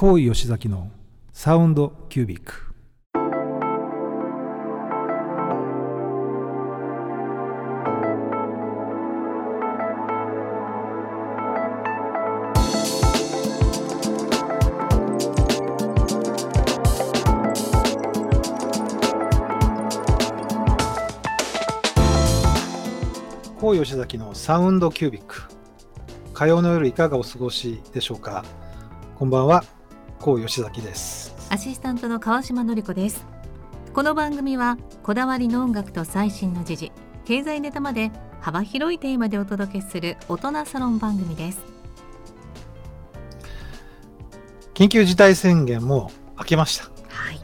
高井吉崎のサウンドキュービック。高井吉崎のサウンドキュービック。火曜の夜いかがお過ごしでしょうか？こんばんは。高井吉崎です。アシスタントの川島典子です。この番組はこだわりの音楽と最新の時事経済ネタまで幅広いテーマでお届けする大人サロン番組です。緊急事態宣言も明けました。はい。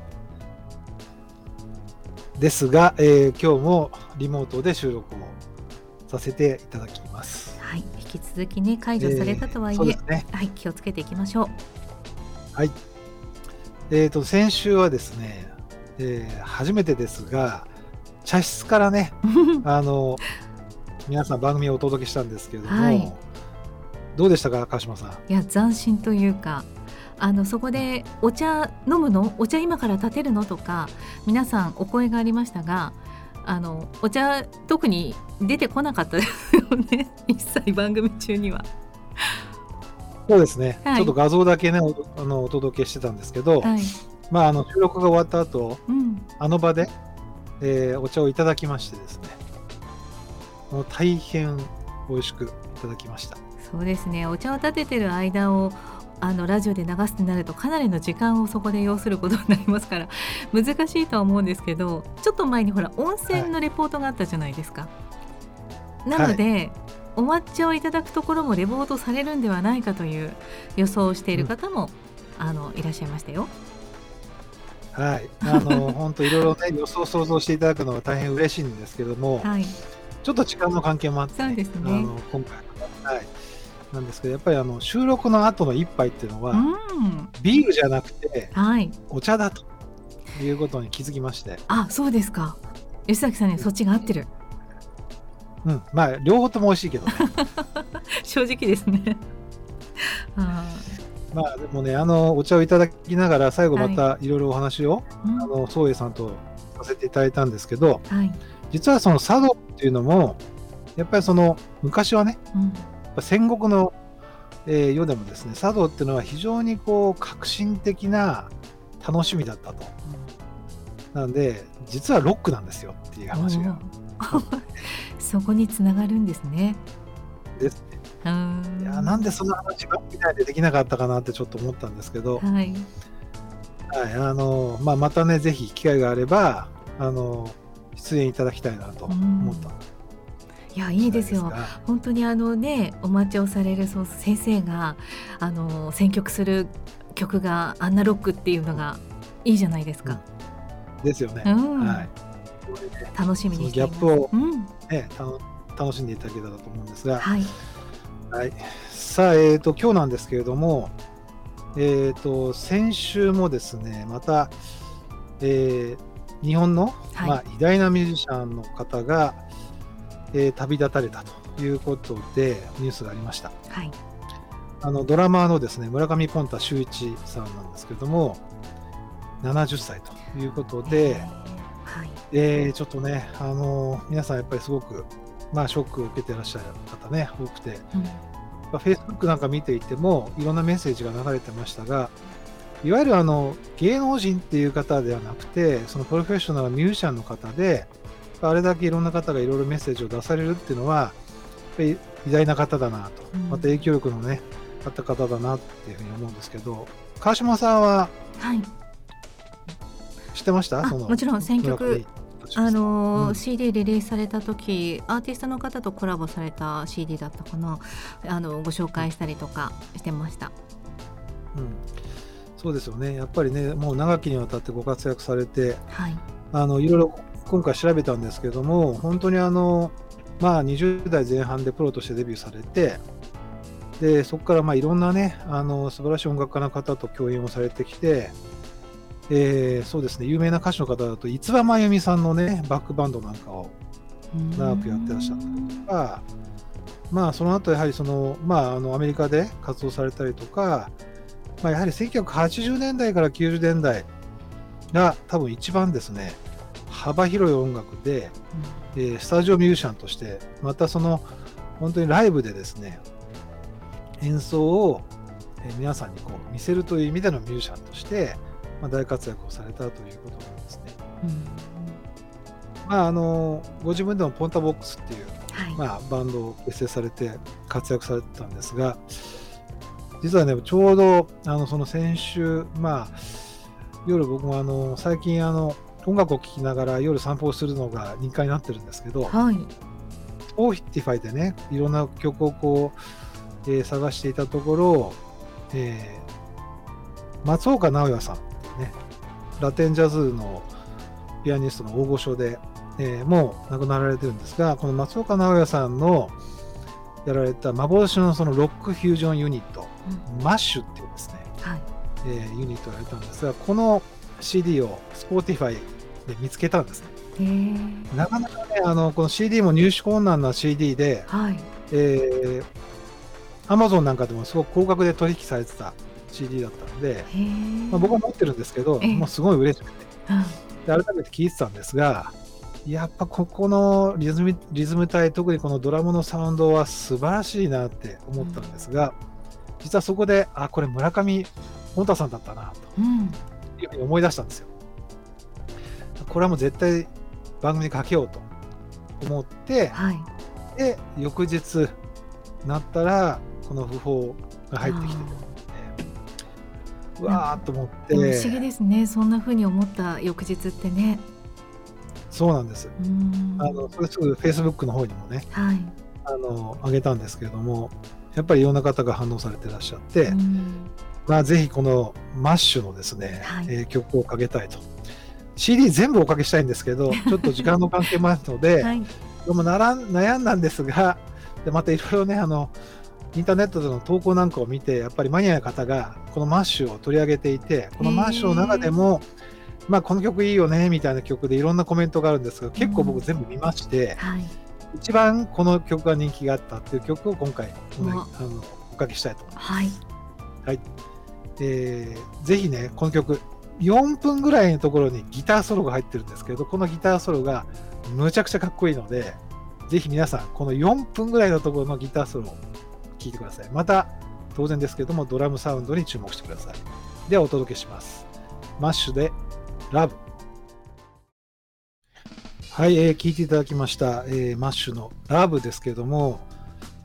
ですが、えー今日もリモートで収録をさせていただきます。はい。引き続きね解除されたとはいえ、そうですね。はい気をつけていきましょうはい。えー、と先週はですね、えー初めてですが茶室からね あの皆さん番組をお届けしたんですけれども、はい。どうでしたか川島さん？いや斬新というかあのそこでお茶飲むの？お茶今から立てるの？とか皆さんお声がありましたがあのお茶特に出てこなかったですよね 一切番組中には。そうですね、はい。ちょっと画像だけねおあのお届けしてたんですけど、はい。まあ、あの収録が終わった後うん、あの場で、えーお茶をいただきましてですね。もう大変美味しくいただきました。そうですね。お茶を立ててる間をあのラジオで流すとなるとかなりの時間をそこで要することになりますから難しいとは思うんですけどちょっと前にほら温泉のレポートがあったじゃないですか。なので、お抹茶をいただくところもレポートされるんではないかという予想をしている方も、あのいらっしゃいましたよ。はい。あの本当いろいろね予想想像していただくのは大変嬉しいんですけども、はい、ちょっと時間の関係もあって、そうですね。あの今回はい。なんですけどやっぱりあの収録の後の一杯っていうのは、うん、ビールじゃなくてはい、お茶だということに気づきまして、あ、そうですか。吉崎さんにそっちが合ってる。うん、まあ両方とも美味しいけどね。正直ですね。あまあでもねあのお茶をいただきながら最後またい。ろいろお話を、ーうん。あの宗栄さんとさせていただいたんですけどはい、実はその茶道っていうのもやっぱりその昔はねうん、戦国の、えー世でもですね茶道っていうのは非常にこう革新的な楽しみだったと。なんで実はロックなんですよっていう話が そこにつながるんですね。ですね。いやなんでそんな話ばっかりでできなかったかなってちょっと思ったんですけど、はい、はいあのまあ、またねぜひ機会があればあの出演いただきたいなと思った。いやいいですよ。が。本当にあのねお待ちをされるそう先生があの選曲する曲がアンナロックっていうのがいいじゃないですか。ですよね、うん。はい楽しみにしています。そのギャップをうん、ね、たの楽しんでいただけたらと思うんですが、はい、はい、さあ、えー、と今日なんですけれども、えー、と先週もですねまた、えー日本の、はい。まあ、偉大なミュージシャンの方が、えー旅立たれたということでニュースがありました。はい、あのドラマーのですね村上ポンタ秀一さんなんですけれども70歳ということで、はい、えーちょっとね、あの皆さんやっぱりすごく、まあ、ショックを受けてらっしゃる方ね多くて。うん、まあ Facebook なんか見ていてもいろんなメッセージが流れてましたがいわゆるあの芸能人っていう方ではなくてそのプロフェッショナルなミュージシャンの方であれだけいろんな方がいろいろメッセージを出されるっていうのはやっぱり偉大な方だなと、うん。また影響力のねあった方だなっていうふうに思うんですけど川島さんははい、知ってました？あそのもちろん選曲あのーうん。CD リリースされた時アーティストの方とコラボされた CD だったかな。あのご紹介したりとかしてました。うん、そうですよね、やっぱりね、もう長きにわたってご活躍されて、はい、あのいろいろ今回調べたんですけども、本当にあの、まあ、20代前半でプロとしてデビューされて、でそこからまあいろんなね、あの素晴らしい音楽家の方と共演をされてきて、えーそうですね、有名な歌手の方だと、五葉真由美さんのね、バックバンドなんかを長くやってらっしゃったりとか、まあ、その後やはりその、まあ、あのアメリカで活動されたりとか、まあ、やはり1980年代から90年代が多分一番ですね幅広い音楽で、えースタジオミュージシャンとしてまたその本当にライブでですね演奏を、えー皆さんにこう見せるという意味でのミュージシャンとして、まあ、大活躍をされたということなんですね。うん。まあ、あのご自分でもポンタボックスっていうはい、まあ、バンドを結成されて活躍されてたんですが実はねちょうどあのその先週まあ夜僕もあの最近あの音楽を聴きながら夜散歩をするのが日課になってるんですけどはい、Spotify でねいろんな曲をこう、えー探していたところ、えー松岡直哉さんね。ラテンジャズのピアニストの大御所で、えーもう亡くなられてるんですがこの松岡直哉さんのやられた幻のそのロックフュージョンユニットうん。マッシュっていうですね、はい、えーユニットをやられたんですがこの CD を Spotify で見つけたんですね。なかなかねあのこの CD も入手困難な CD ではい、えー、Amazon なんかでもすごく高額で取引されてた CD だったので、まあ、僕は持ってるんですけど、ええ。もうすごい嬉しくて。うん。で改めて聴いてたんですがやっぱここのリズムリズム隊特にこのドラムのサウンドは素晴らしいなって思ったんですが、実はそこであこれ村上本太さんだったなうん、というふうに思い出したんですよ。これはもう絶対番組にかけようと思って、はい、で翌日なったらこの訃報が入ってきて。うわーっと思っでも不思議てですね。そんな風に思った翌日ってね。そうなんです。うん、あのそれすぐ Facebook の方にもねはい、あの上げたんですけれどもやっぱりいろんな方が反応されてらっしゃって、うん。まあぜひこのマッシュのですね、はい。えー曲をかけたいと。CD 全部おかけしたいんですけど ちょっと時間の関係もあるので、はい、でもならん悩んだんですが、でまたいろいろね、あの、インターネットでの投稿なんかを見て、やっぱりマニアの方がこのマッシュを取り上げていて、このマッシュの中でも、まあこの曲いいよねみたいな曲でいろんなコメントがあるんですが、結構僕全部見まして、はい、一番この曲が人気があったっていう曲を今回、うわあのおかけしたいと思います。はい、えーぜひね、この曲、4分ぐらいのところにギターソロが入ってるんですけど、このギターソロがむちゃくちゃかっこいいので、ぜひ皆さん、この4分ぐらいのところのギターソロを聴いてください。また、当然ですけども、ドラムサウンドに注目してください。では、お届けします。マッシュで、ラブ。はい、えー聞いていただきました、えーマッシュのラブですけれども、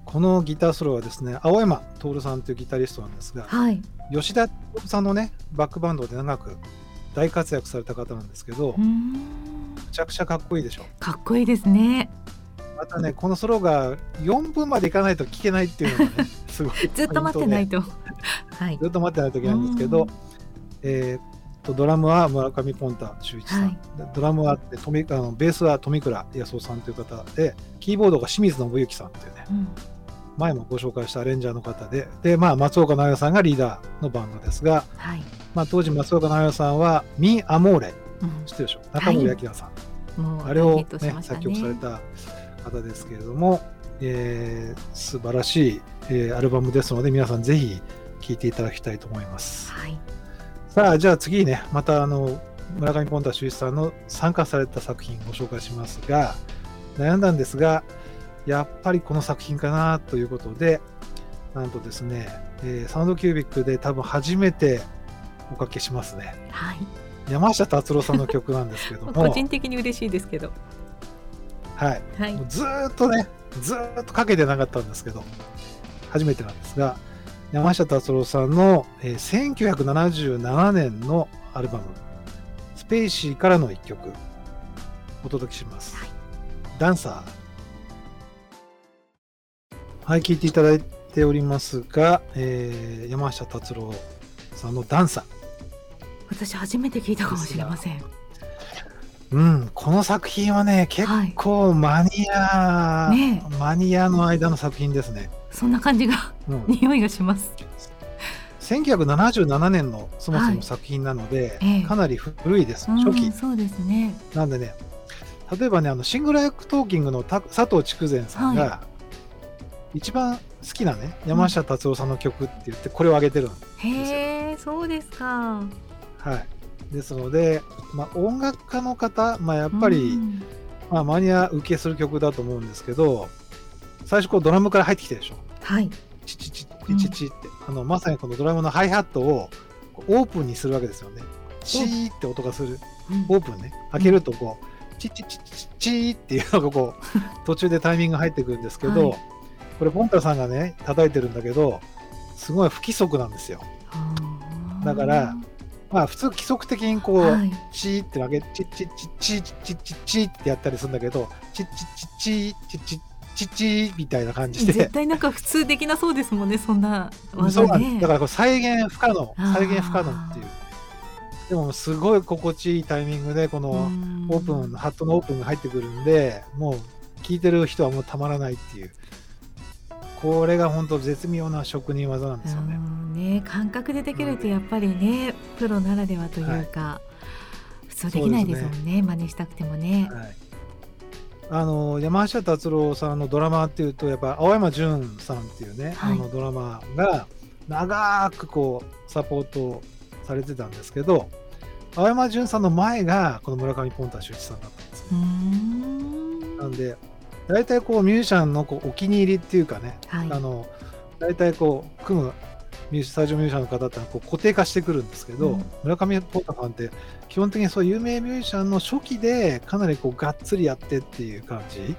このギターソロはですね、青山徹さんというギタリストなんですが、はい、吉田さんのねバックバンドで長く大活躍された方なんですけど、うめん、ちゃくちゃかっこいいでしょかっこいいですね。またねこのソロが4分までいかないと聴けないっていうのがね すごいずっと待ってないと。と。はい。ず、っと待ってないといけないんですけど、えーっとドラムは村上ポンタ修一さん、はい。でドラムは富あのベースは富倉康夫さんという方でキーボードが清水信之さんというね。うん、前もご紹介したアレンジャーの方で。で、まあ、松岡直哉さんがリーダーのバンドですが、はい、まあ、当時松岡直哉さんは「ミ・アモーレ」うん。知ってるでしょ？中森明菜さん、もうあれを、ねました作曲された方ですけれども、えー素晴らしい、えーアルバムですので皆さんぜひ聴いていただきたいと思います。はい、さあじゃあ次ねまたあの村上ポンタ修一さんの参加された作品ご紹介しますが悩んだんですがやっぱりこの作品かなということでなんとですね、えーサウンドキュービックで多分初めておかけしますねはい、山下達郎さんの曲なんですけども 個人的に嬉しいですけど。はいはいもう、ずーっとね、ずーっとかけてなかったんですけど、初めてなんですが、山下達郎さんの、えー1977年のアルバム、スペーシーからの一曲、お届けします。はいダンサー。はい、聴いていただいておりますが、えー山下達郎さんのダンサー。私初めて聞いたかもしれません。うん、この作品はね、結はい、構マニア、ねマニアの間の作品ですね。そんな感じがうん、匂いがします。1977年のそもそはいも作品なので、ええかなり古いです、うん初期。そうですね。なんでね、例えばね、あの Sing Like Talking のた佐藤竹善さんが、一番好きなね山下達郎さんの曲って言ってこれを挙げてるんですよ。へえそうですかはい、ですので、まあ、音楽家の方、まあ、やっぱり、うん。まあ、マニア受けする曲だと思うんですけど最初こうドラムから入ってきてるでしょ？はい。チチチチチチって、あのまさにこのドラムのハイハットをオープンにするわけですよね。チーって音がする。うん。オープンね。開けるとこうチチチチチーっていうのがこう 途中でタイミングが入ってくるんですけど、はい。これポンタさんがね叩いてるんだけどすごい不規則なんですよ。だからまあ普通規則的にこう、はい。チーって分けチッチッチッチッチッチッチッってやったりするんだけどチッチッチッチッチッチッチッみたいな感じで絶対なんか普通できなそうですもんねそんな技そうだからこれ再現不可能再現不可能っていうでもすごい心地いいタイミングでこのうんオープンハットのオープンが入ってくるんでもう聞いてる人はもうたまらないっていうこれが本当絶妙な職人技なんですよね。うんね感覚でできるとやっぱりねプロならではというか、普通できないですもんね真似したくてもね。はい、あの山下達郎さんのドラマーっていうとやっぱ青山純さんっていうね、はいあのドラマーが長くこうサポートされてたんですけど青山純さんの前がこの村上ポンタ秀一さんだったんですね。んなんで大体こうミュージシャンのこうお気に入りっていうかね、はい。あの大体こう組むミュージスタジオミュージシャンの方ってこう固定化してくるんですけど、うん。村上ポンタさんって基本的にそう有名ミュージシャンの初期でかなりこうがっつりやってっていう感じ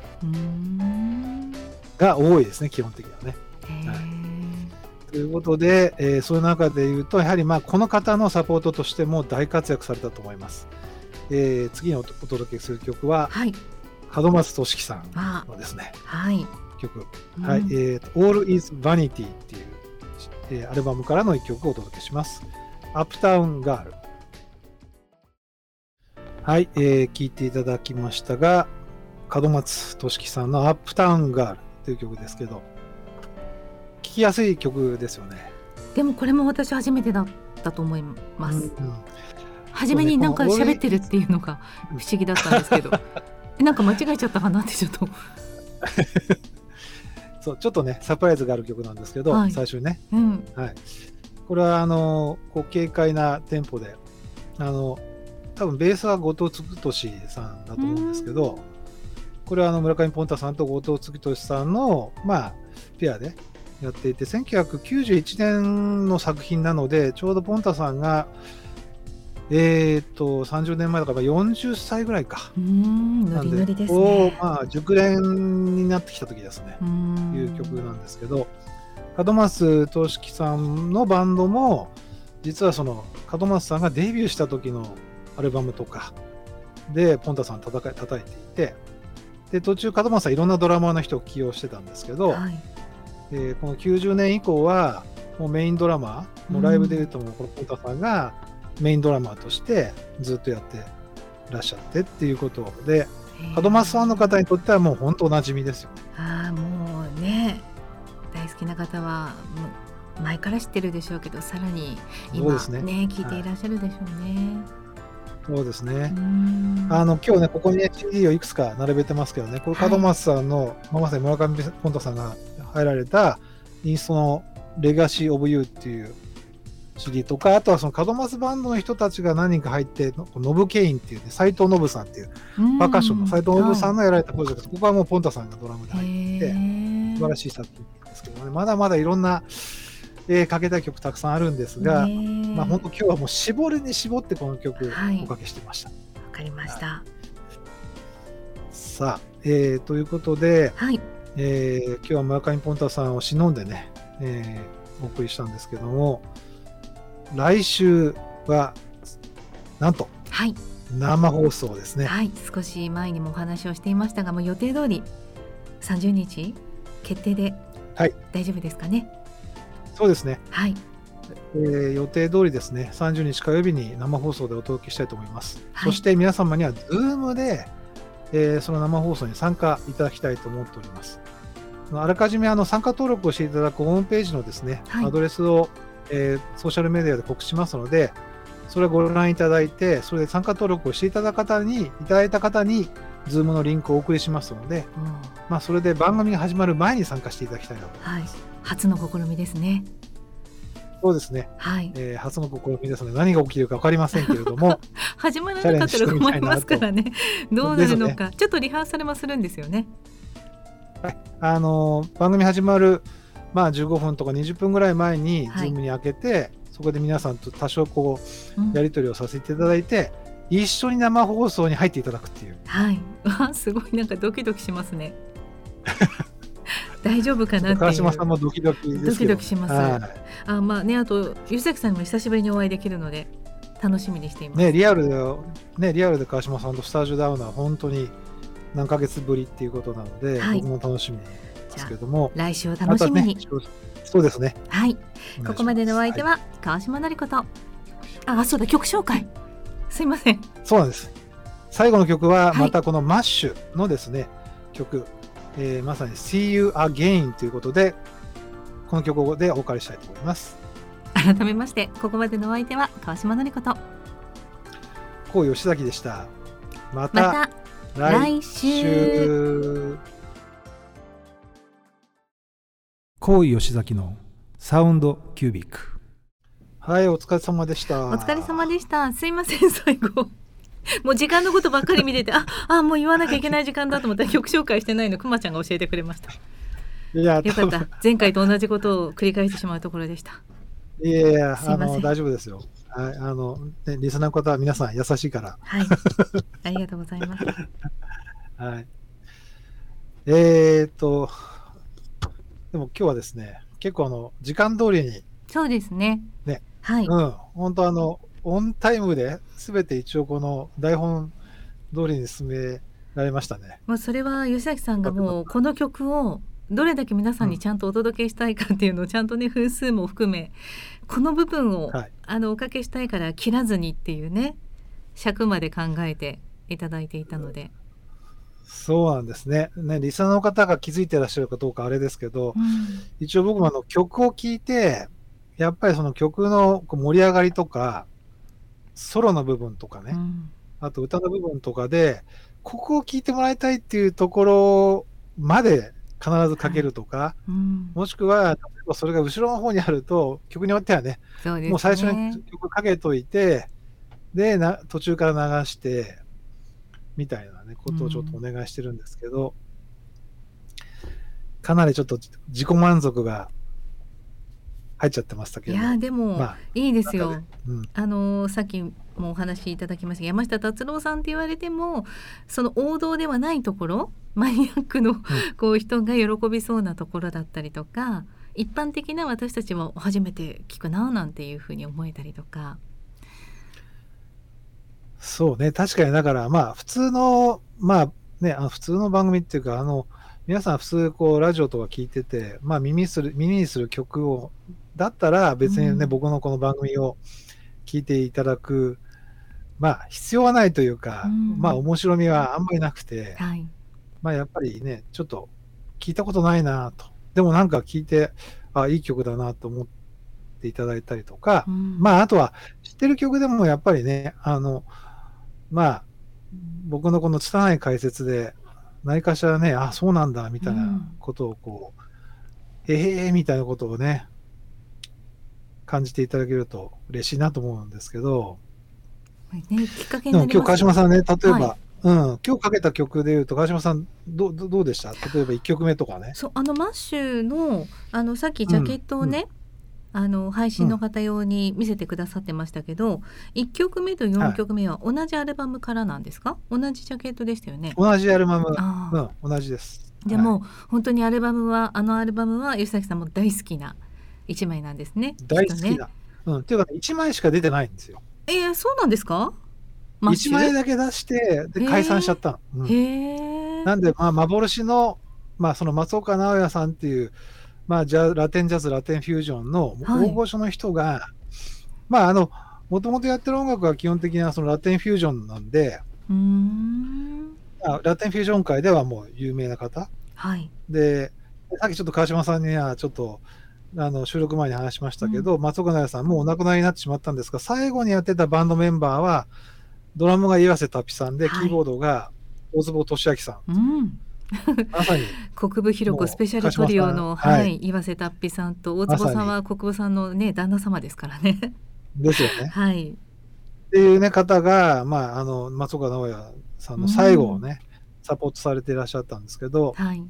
が多いですね基本的にはね。はということで、えーそういう中で言うとやはりまあこの方のサポートとしても大活躍されたと思います。えー次におお届けする曲ははい門松俊樹さんあのですねはい、曲うんはい、えーと、All is Vanity っていう、えーアルバムからの一曲をお届けします。アップタウンガール。はい、えー聞いていただきましたが、門松俊樹さんのアップタウンガールという曲ですけど、聴きやすい曲ですよね。でもこれも私初めてだったと思います。うんうん初めになんか喋ってるっていうのが不思議だったんですけど、なんか間違えちゃったかなってちょっと。そうちょっとね、サプライズがある曲なんですけど、はい。最初にね、うん、はい、これはあのこう軽快なテンポであの多分ベースは後藤嗣俊さんだと思うんですけどこれはあの村上ポンタさんと後藤嗣俊さんのまあペアでやっていて1991年の作品なのでちょうどポンタさんがえー、と30年前だから40歳ぐらいか。うーん、ノなんリノリでまあ、熟練になってきた時ですね。いう曲なんですけど、門松俊樹さんのバンドも実はその門松さんがデビューした時のアルバムとかでポンタさん叩か叩いていてで途中門松さんいろんなドラマーの人を起用してたんですけど、はい、えーこの90年以降はもうメインドラマーもうライブでいうともうこのポンタさんがメインドラマーとしてずっとやってらっしゃってっていうことで角松さんの方にとってはもう本当おなじみですよね。ああもうね大好きな方はもう前から知ってるでしょうけどさらに今ねね聞いていらっしゃるでしょうね。そうですね。あの今日ね、ここに、ね、CD をいくつか並べてますけどね、これ、はい角松さんの、まあまさに村上ポンタさんが入られた、インストの Legacy of You っていう CD とか、あとはその門松バンドの人たちが何人か入って、ノブ・ケインっていうね、斎藤ノブさんっていう、パーカッションの斎藤ノブさんのやられたプロジェクト、ここはもうポンタさんがドラムで入ってて、素晴らいしい作品ですけどね、まだまだいろんな、えーかけたい曲たくさんあるんですが、まあ本当今日はもう絞りに絞ってこの曲はい。おかけしてました。わかりました。さあ、えーということで、はい。えー今日は村上ポンタさんを忍んでね、えーお送りしたんですけども、来週は、なんとはい生放送ですね。はい少し前にもお話をしていましたがもう予定通り30日決定ではい大丈夫ですかね？そうですね、はいえー予定通りですね、30日火曜日に生放送でお届けしたいと思います。はいそして皆様には Zoom で、えーその生放送に参加いただきたいと思っております。あらかじめあの参加登録をしていただくホームページのですね、はいアドレスを、えーソーシャルメディアで告知しますので、それをご覧いただいて、それで参加登録をしていただいた方に、いただいた方に、ズームのリンクをお送りしますので、うんまあ、それで番組が始まる前に参加していただきたいなと。はい、初の試みですね。そうですね、はい、えー初の試みですので何が起きるか分かりませんけれども 始まらなかったら困りますからね。どうなるのか、ちょっとリハーサルもするんですよね。あのー番組始まる、まあ、15分とか20分ぐらい前にはい。Zoom に開けて、そこで皆さんと多少こうん。うやり取りをさせていただいて、一緒に生放送に入っていただくっていう。はい、わすごい。なんかドキドキしますね。大丈夫かな。川島さんもドキドキドキドキします。はい。あまあねあとゆ崎さんにも久しぶりにお会いできるので楽しみにしています。ね、リアルで、ね、リアルで川島さんとスタジオで会うのは本当に何ヶ月ぶりっていうことなので、はい。僕も楽しみですけども、来週を楽しみに。ねそうですね。はい、ここまでのお相手は川島典子と。あ、そうだ曲紹介。すいません。そうなんです。最後の曲ははいまたこのマッシュのですね、曲、えーまさに See You Again ということで、この曲でお別れしたいと思います。改めましてここまでのお相手は川島典子と。こう吉崎でした。また来週。週。こう吉崎のサウンドキュービック。はい、お疲れ様でした。お疲れ様でした。すいません最後。もう時間のことばっかり見てて、あ、あ、もう言わなきゃいけない時間だと思ったら曲紹介してないのくまちゃんが教えてくれました。いや、よかった。前回と同じことを繰り返してしまうところでした。いやいや、あすいませんの大丈夫ですよ。はい、あの、ね、リスナーの方は皆さん優しいから。はい。ありがとうございます。はい。えー、っと、でも今日はですね、結構あの、時間通りに、そうですね。ねはい。うん、本当あの、オンタイムで全て一応この台本通りに進められましたね。もうそれは吉崎さんがもうこの曲をどれだけ皆さんにちゃんとお届けしたいかっていうのをちゃんとね分数も含めこの部分を、はいあのおかけしたいから切らずにっていうね尺まで考えていただいていたので、そうなんですね。ね、リスナーの方が気づいてらっしゃるかどうかあれですけど、うん。一応僕もあの曲を聴いて、やっぱりその曲の盛り上がりとか、ソロの部分とかね、うん。あと歌の部分とかで、ここを聴いてもらいたいっていうところまで必ずかけるとか、うん。もしくは、例えばそれが後ろの方にあると、曲によってはね、そうね。もう最初に曲かけといて、で、な途中から流して、みたいなね、ことをちょっとお願いしてるんですけど、かなりちょっと自己満足が入っちゃってましたけど、いやでも、まあ、いいですよ。うん、あのさっきもお話しいただきました山下達郎さんって言われてもその王道ではないところマニアックのこう人が喜びそうなところだったりとか一般的な私たちも初めて聞くななんていうふうに思えたりとか。そうね、確かにだから、まあ、普通の、まあね、あの普通の番組っていうか、あの、皆さん普通こうラジオとか聞いてて、まあ耳する、耳にする曲を、だったら別にね、うん。僕のこの番組を聞いていただく、まあ必要はないというか、うん。まあ面白みはあんまりなくて、はい、まあやっぱりね、ちょっと聞いたことないなと。でもなんか聞いて、あ、いい曲だなと思っていただいたりとか、うん。まあ、あとは、知ってる曲でもやっぱりね、あの、まあ、僕のこの拙い解説で、何かしらね、あ、そうなんだ、みたいなことをこう、へへーみたいなことをね、感じていただけると嬉しいなと思うんですけど、ね、きっかけになります川島さんね、例えば、はうん、今日かけた曲でいうと、川島さん、どうどうどうでした？例えば1曲目とかね。そうあのマッシュのあのさっきジャケットをね、あの配信の方用に見せてくださってましたけど、1曲目と4曲目は同じアルバムからなんですか？同じジャケットでしたよね。同じアルバム、うん、同じです。でも、本当にアルバムはあのアルバムは吉崎さんも大好きな一枚なんですね。大好きっとねな。うん、っていうか、ね、1枚しか出てないんですよ。えー、そうなんですか？マッシ1ュ枚だけ出して、で、解散しちゃったの。うんへえ。なんで、まあ、幻の、まあ、その松岡直哉さんっていう、まあ、ジャラテンジャズ、ラテンフュージョンのはい。大御所の人が、まあ、あの、もともとやってる音楽は基本的なそのラテンフュージョンなんで、うラテンフュージョン界ではもう有名な方。はい。で、さっきちょっと川島さんにはちょっと、あの収録前に話しましたけど、松岡直哉さん、もうお亡くなりになってしまったんですが、最後にやってたバンドメンバーは、ドラムが岩瀬タピさんで、はい。キーボードが大坪俊明さん、うん、まさに国分ひろ子スペシャルトリオの、はいはい岩瀬達比さんと大坪さんは国分さんのね旦那様ですからね。ですよね。はい。っていう、ね、方が、まあ、あの松岡直哉さんの最後をね、サポートされていらっしゃったんですけど、はい。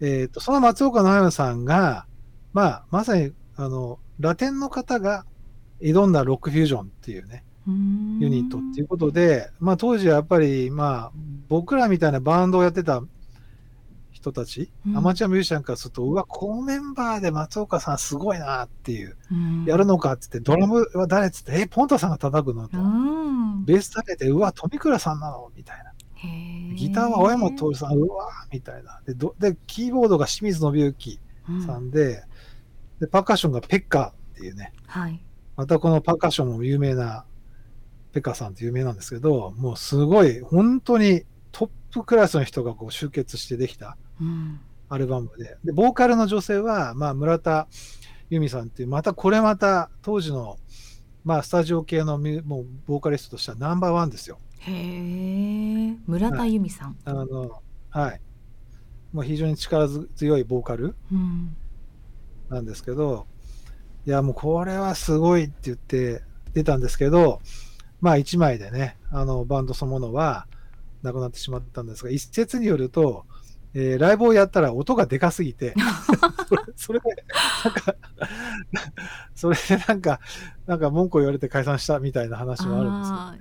えー、とその松岡直哉さんが、まあ、まさにあのラテンの方が挑んだロックフュージョンっていうね、ユユニットっていうことで、まあ、当時はやっぱり、まあ、僕らみたいなバンドをやってた人たち、うんアマチュアミュージシャンからすると、うわ、このメンバーで松岡さんすごいなっていう、うんやるのかって言って、ドラムは誰っつって、え、ポンタさんが叩くのとう、ん。ベース叩いて、うわ、富倉さんなのみたいな。ギターは青山徹さん、うわみたいな。で、どでキーボードが清水信之さんで、で、パーカッションがペッカっていうね、はい。またこのパーカッションも有名な、ペッカさんって有名なんですけど、もうすごい、本当にトップクラスの人がこう集結してできたうん。アルバムで、で、ボーカルの女性は、まあ、村田由美さんっていう、またこれまた当時の、まあ、スタジオ系のミュもうボーカリストとしてはナンバーワンですよ。へえ。村田由美さん。あの、はい。もう非常に力強いボーカルうん。なんですけど、いや、もうこれはすごいって言って出たんですけど、まあ一枚でね、あのバンドそのものはなくなってしまったんですが、一説によると、えーライブをやったら音がでかすぎて、それそれで、なんか、それでなんか、なんか文句を言われて解散したみたいな話もあるんですよ。は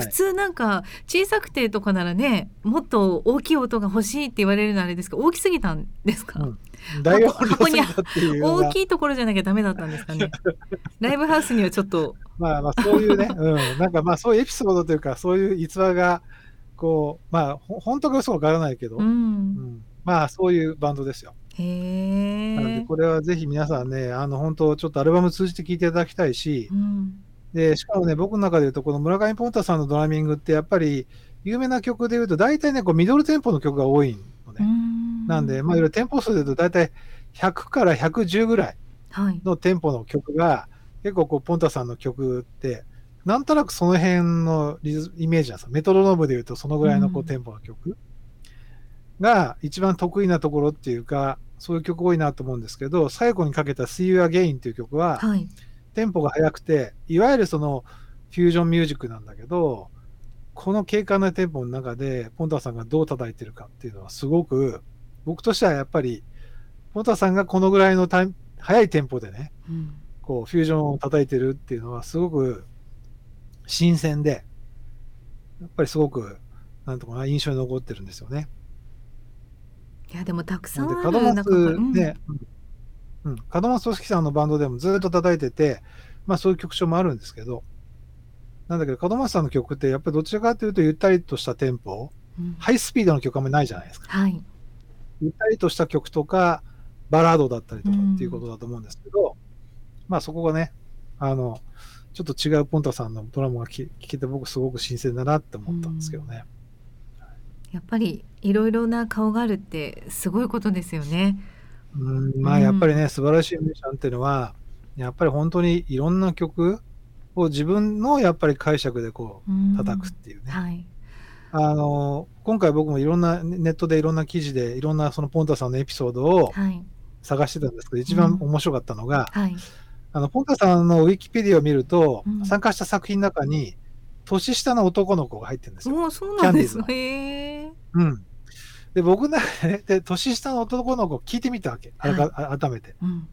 い。普通なんか小さくてとかならねもっと大きい音が欲しいって言われるのはあれですけど大きすぎたんですか、うん。大音大きいところじゃなきゃダメだったんですかね？ライブハウスにはちょっと。まあまあそういうね、うん、なんかまあそういうエピソードというか、そういう逸話が、こう、まあほ本当か嘘かわからないけど、ううん。んまあそういうバンドですよ。へなのでえこれはぜひ皆さんね、あの本当ちょっとアルバム通じて聴いていただきたいしう、ん。で、しかもね、僕の中で言うと、この村上ポンタさんのドラミングってやっぱり有名な曲で言うと、大体ね、こうミドルテンポの曲が多いのね。なんで、まあいろいろテンポ数で言うと大体100から110ぐらいのテンポの曲が、結構こう、ポンタさんの曲って、なんとなくその辺のリズイメージなんですよ。メトロノームで言うと、そのぐらいのこううん。テンポの曲が一番得意なところっていうか、そういう曲多いなと思うんですけど、最後にかけた See You Again っていう曲は、はい。テンポが速くて、いわゆるそのフュージョンミュージックなんだけど、この軽快なテンポの中で、ポンタさんがどう叩いてるかっていうのは、すごく、僕としてはやっぱり、ポンタさんがこのぐらいのタイム速いテンポでね、うん。こうフュージョンを叩いてるっていうのはすごく新鮮で、やっぱりすごく、なんとかな、印象に残ってるんですよね。いやでもたくさなんんあで、門松る中から、うん。ね、うん、門松組織さんのバンドでもずっと叩いてて、まあそういう曲調もあるんですけど、なんだけど、門松さんの曲ってやっぱりどちらかというとゆったりとしたテンポ、うん。ハイスピードの曲あんまりないじゃないですか。はい。ゆったりとした曲とか、バラードだったりとかっていうことだと思うんですけど、まあそこがね、あの、ちょっと違うポンタさんのドラムが聴けて僕すごく新鮮だなって思ったんですけどね。やっぱりいろいろな顔があるってすごいことですよね。うん、まあやっぱりね、素晴らしいミュージシャンっていうのは、やっぱり本当にいろんな曲を自分のやっぱり解釈でこうんう叩くっていうね。はい。あの、今回僕もいろんなネットでいろんな記事でいろんなそのポンタさんのエピソードをはい。探してたんですけど、一番面白かったのが、はい。あの、ポンタさんのウィキペディアを見ると、うん参加した作品の中に年下の男の子が入ってるんですよ。そうなんですキャンデへえ。うん。で、僕ね、で、年下の男の子を聞いてみたわけ。あらか改めて。うん。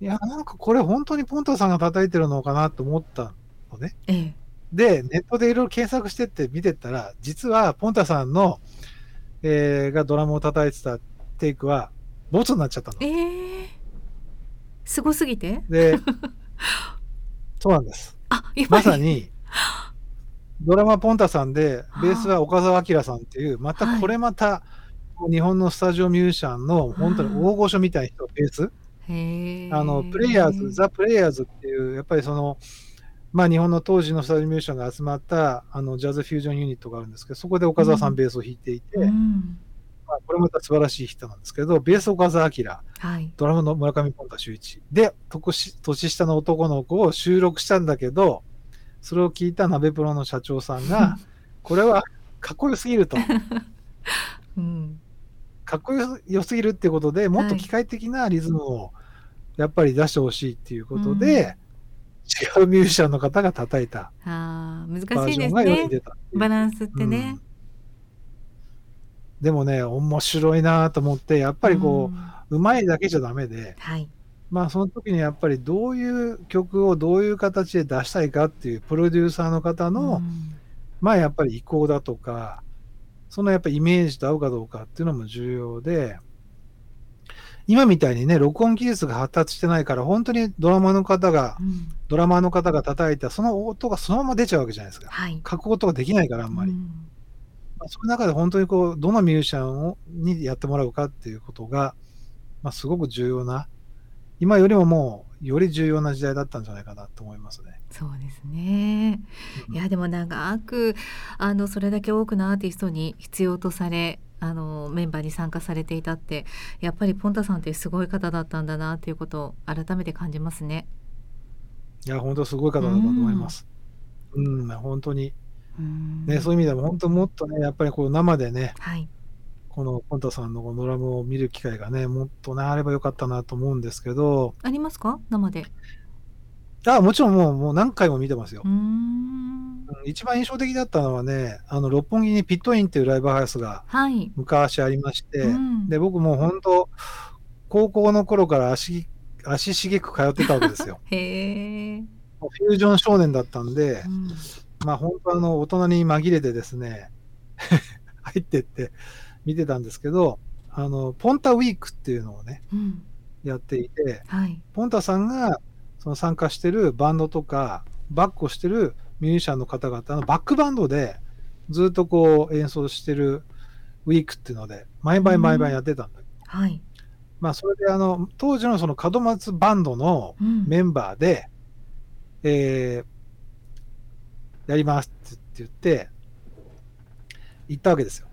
いや、なんかこれ本当にポンタさんが叩いてるのかなと思ったのね。ええ。で、ネットでいろいろ検索してって見てったら、実はポンタさんの、えーがドラムを叩いてたテイクは、ボツになっちゃったの。ええ。すごすぎて？で、そうなんです。あ。まさに、ドラマポンタさんで、ベースは岡澤明さんっていう、またこれまた、日本のスタジオミュージシャンの本当に大御所みたいな人、ベース。あの、プレイヤーズ、ザ・プレイヤーズっていう、やっぱりその、まあ日本の当時のスタジオミュージシャンが集まったあのジャズフュージョンユニットがあるんですけど、そこで岡澤さうんんベースを弾いていて、うん。まあ、これまた素晴らしい人なんですけど、ベース岡澤明、はい。ドラムの村上ポンタ秀一。で、年年下の男の子を収録したんだけど、それを聞いた鍋プロの社長さんが、これはかっこよすぎると。うん。かっこよよすぎるっていうことで、もっと機械的なリズムをやっぱり出してほしいっていうことで、違うミュージシャンの方が叩いたああ、難バーしいですジョンが世にね。出たっていうバランスってね。でもね、面白いなと思って、やっぱりこうんう、うまいだけじゃダメで、はい。まあその時にやっぱりどういう曲をどういう形で出したいかっていうプロデューサーの方の、うんまあやっぱり意向だとか、そのやっぱイメージと合うかどうかっていうのも重要で、今みたいにね、録音技術が発達してないから、本当にドラマの方が、うんドラマーの方が叩いたその音がそのまま出ちゃうわけじゃないですか。はい。書くことができないから、あんまり。うんまあ、その中で本当にこう、どのミュージシャンをにやってもらうかっていうことが、まあ、すごく重要な、今よりももう、より重要な時代だったんじゃないかなと思いますね。そうですね。うんいやでも長くあのそれだけ多くのアーティストに必要とされあのメンバーに参加されていたってやっぱりポンタさんってすごい方だったんだなっていうことを改めて感じますね。いや、本当すごい方だと思います。うん、本当に。うんね、そういう意味でも本当もっとね、やっぱりこう生でね、はい。このポンタさんのこのドラムを見る機会がね、もっとね、あればよかったなと思うんですけど、ありますか？生で。あもちろんもうもう何回も見てますよ一番印象的だったのはね、あの六本木にピットインっていうライブハウスがはい。昔ありまして、うんで、僕もう本当、高校の頃から足、足しげく通ってたわけですよ。フュージョン少年だったんでう、んまあ本当あの、大人に紛れてですね、入ってって見てたんですけど、あの、ポンタウィークっていうのをね、うん。やっていて、はい。ポンタさんがその参加してるバンドとか、バックをしてるミュージシャンの方々のバックバンドでずっとこう演奏してるウィークっていうので、毎晩毎晩やってたんだ。はい。まあそれであの、当時のその門松バンドのうんメンバーで、えーやりますって言って、行ったわけですよ。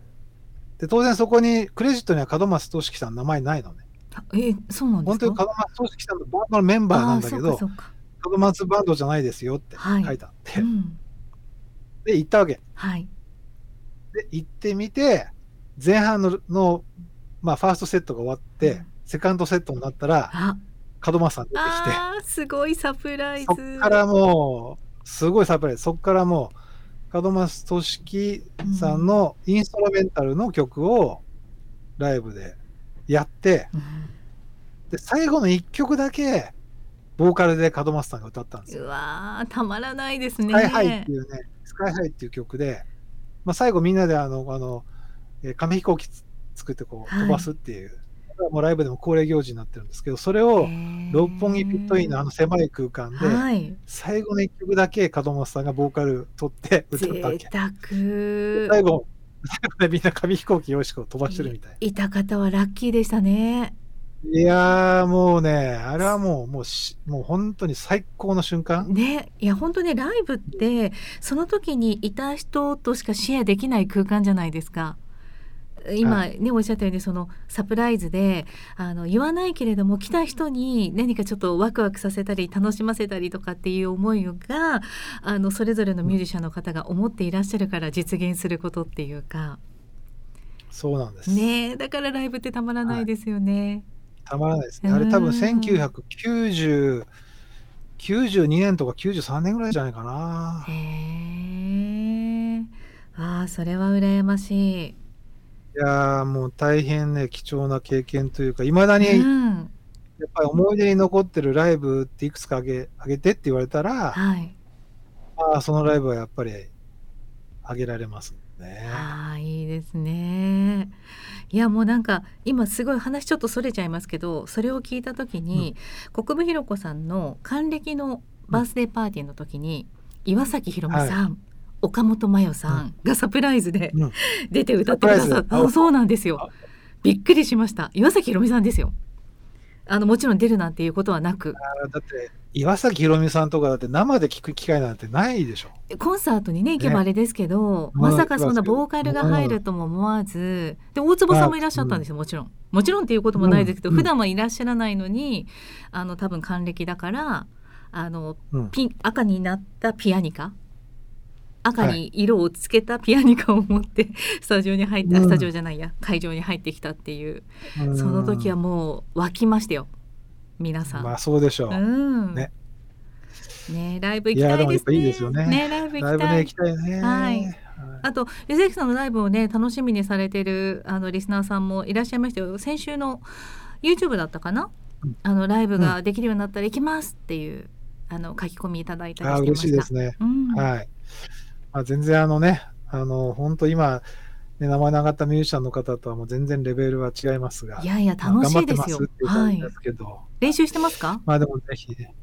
で、当然そこにクレジットには門松俊樹さんの名前ないのね。あえそうなんですか？本当に門松俊樹さんのバンドのメンバーなんだけど、門松バンドじゃないですよってはい書いてあって、うん。で、行ったわけ。はい。で、行ってみて、前半の、のまあ、ファーストセットが終わって、うんセカンドセットになったら、あ、門松さん出てきて、すごいサプライズ。そっからもう、すごいサプライズ。そっからもう、門松俊樹さんのインストラメンタルの曲をライブでやって、うんで、最後の1曲だけ、ボーカルで門松さんが歌ったんですよ。うわーたまらないですね。スカイハイっていうね、スカイハイっていう曲で、まあ、最後みんなであの、あの、えー紙飛行機つ作ってこうはい飛ばすっていう、はもうライブでも恒例行事になってるんですけど、それを六本木ピットインのあの狭い空間で、はい。最後の一曲だけ門松さんがボーカル取って歌ったわけ。最後、最後でみんな紙飛行機よしこ飛ばしてるみたい。いた方はラッキーでしたね。いやーもうね、あれはもう、もうし、もう本当に最高の瞬間。ね、いや本当ねライブってその時にいた人としかシェアできない空間じゃないですか。今はねおっしゃったようにそのサプライズであの言わないけれども来た人に何かちょっとワクワクさせたり楽しませたりとかっていう思いがあのそれぞれのミュージシャンの方が思っていらっしゃるから実現することっていうかそうなんです。ねだからライブってたまらないですよね。たまらないですね。あれ多分うん1990、92年とか93年ぐらいじゃないかな。へえああそれは羨ましい。いやーもう大変ね、貴重な経験というか、いまだにやうんっぱり思い出に残ってるライブっていくつかあげあげてって言われたら、はい。まあそのライブはやっぱりあげられますね。ああいいですね。いやもうなんか今すごい話ちょっとそれちゃいますけどそれを聞いた時に、国分弘子さんの還暦のバースデーパーティーの時に、岩崎宏美さん、岡本真代さんがサプライズでうん。出て歌ってくださった、あそうなんですよ。あ。びっくりしました。岩崎宏美さんですよ。あのもちろん出るなんていうことはなく。だって岩崎宏美さんとかだって生で聞く機会なんてないでしょ。コンサートにね行けばあれですけど、ね。まさかそんなボーカルが入るとも思わず、で大坪さんもいらっしゃったんですよもちろん。もちろんっていうこともないですけど、うん。普段はいらっしゃらないのにあの多分還暦だからあのうん。ピン赤になったピアニカ赤に色をつけたピアニカを持って スタジオに入って、あスタジオじゃないや会場に入ってきたっていう、うんその時はもう沸きましたよ皆さん。まあそうでしょう。うんねねライブ行きたいですね。いいいですよねライブ行ライブきたい。ね行きたいね。はいあと吉崎さんのライブをね楽しみにされてるあのリスナーさんもいらっしゃいましたよ先週の YouTube だったかな、うんあのライブができるようになったら行きますっていう、あの書き込みいただいたりあしてました。嬉しいですね。うんはい。まあ、全然あのね、あの本当今、ね、名前の上がったミュージシャンの方とはもう全然レベルは違いますが、いやいや楽しいですよまあ頑張ってますって言ったらい練習してますか？まあでもぜひね、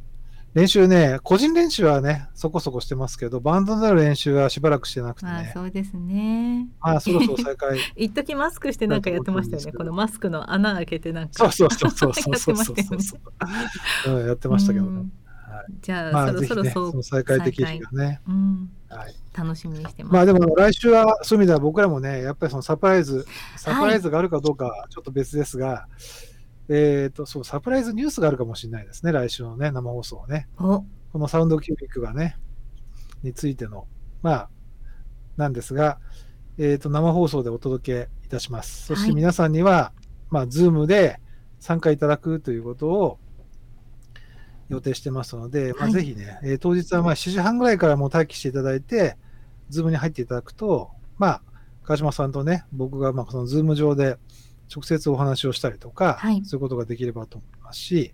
練習ね、個人練習はね、そこそこしてますけど、バンドになる練習はしばらくしてなくてまあね、そうですね。まあそろそろ再開。一時マスクしてなんかやってましたよね。このマスクの穴開けてなんか。そうそうそうそうそうそうそう やってましたけどね。うんはいじゃあ、まあそろそろそう、再開できる日がね。うん、はい。楽しみにしてます。まあでも来週はそういう意味では僕らもね、やっぱりそのサプライズ、サプライズがあるかどうかはちょっと別ですが、えっ、と、そう、サプライズニュースがあるかもしれないですね、来週のね、生放送ね。お、このサウンドキュービックがね、についての、まあ、なんですが、えっ、と、生放送でお届けいたします。そしてはい皆さんには、まあ、ズームで参加いただくということを予定してますので、まあ、はい。ぜひね、えー当日はまあ7時半ぐらいからもう待機していただいて、ズームに入っていただくと、まあ、川島さんとね、僕がまあそのズーム上で直接お話をしたりとか、はい。そういうことができればと思いますし、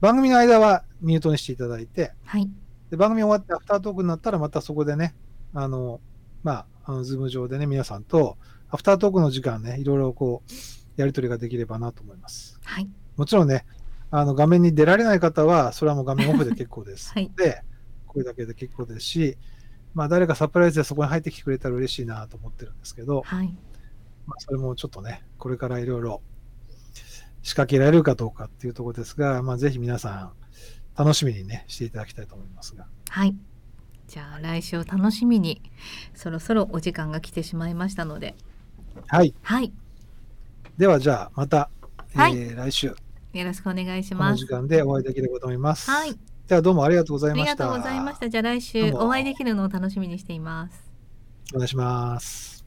番組の間はミュートにしていただいて、はい、で番組終わってアフタートークになったらまたそこでね、あの、まあ、あのズーム上でね、皆さんとアフタートークの時間ね、いろいろこう、やり取りができればなと思います。はい、もちろんね、あの画面に出られない方は、それはもう画面オフで結構です。はいで、声だけで結構ですし、まあ、誰かサプライズでそこに入ってきてくれたら嬉しいなと思ってるんですけど、はい、まあ、それもちょっとね、これからいろいろ仕掛けられるかどうかっていうところですが、まあ、ぜひ皆さん、楽しみにね、していただきたいと思いますが。はい。じゃあ来週を楽しみにそろそろお時間が来てしまいましたので、はい。はい、では、じゃあ、また、はいえー来週、よろしくお願いしますこの時。間でお会いできればと思います。はい、では、どうもありがとうございありました。がとうございました。じゃあ来ど週お会いできるのを楽しみにしています。お願いします。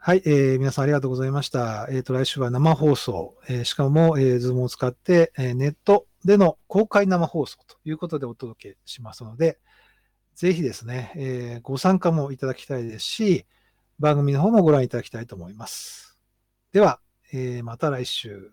はい、えー皆さんありがとうございました。えっ、と、来週は生放送、えーしかも、えー、ズームを使って、えーネットでの公開生放送ということでお届けしますので、ぜひですね、えーご参加もいただきたいですし、番組の方もご覧いただきたいと思います。では、えーまた来週。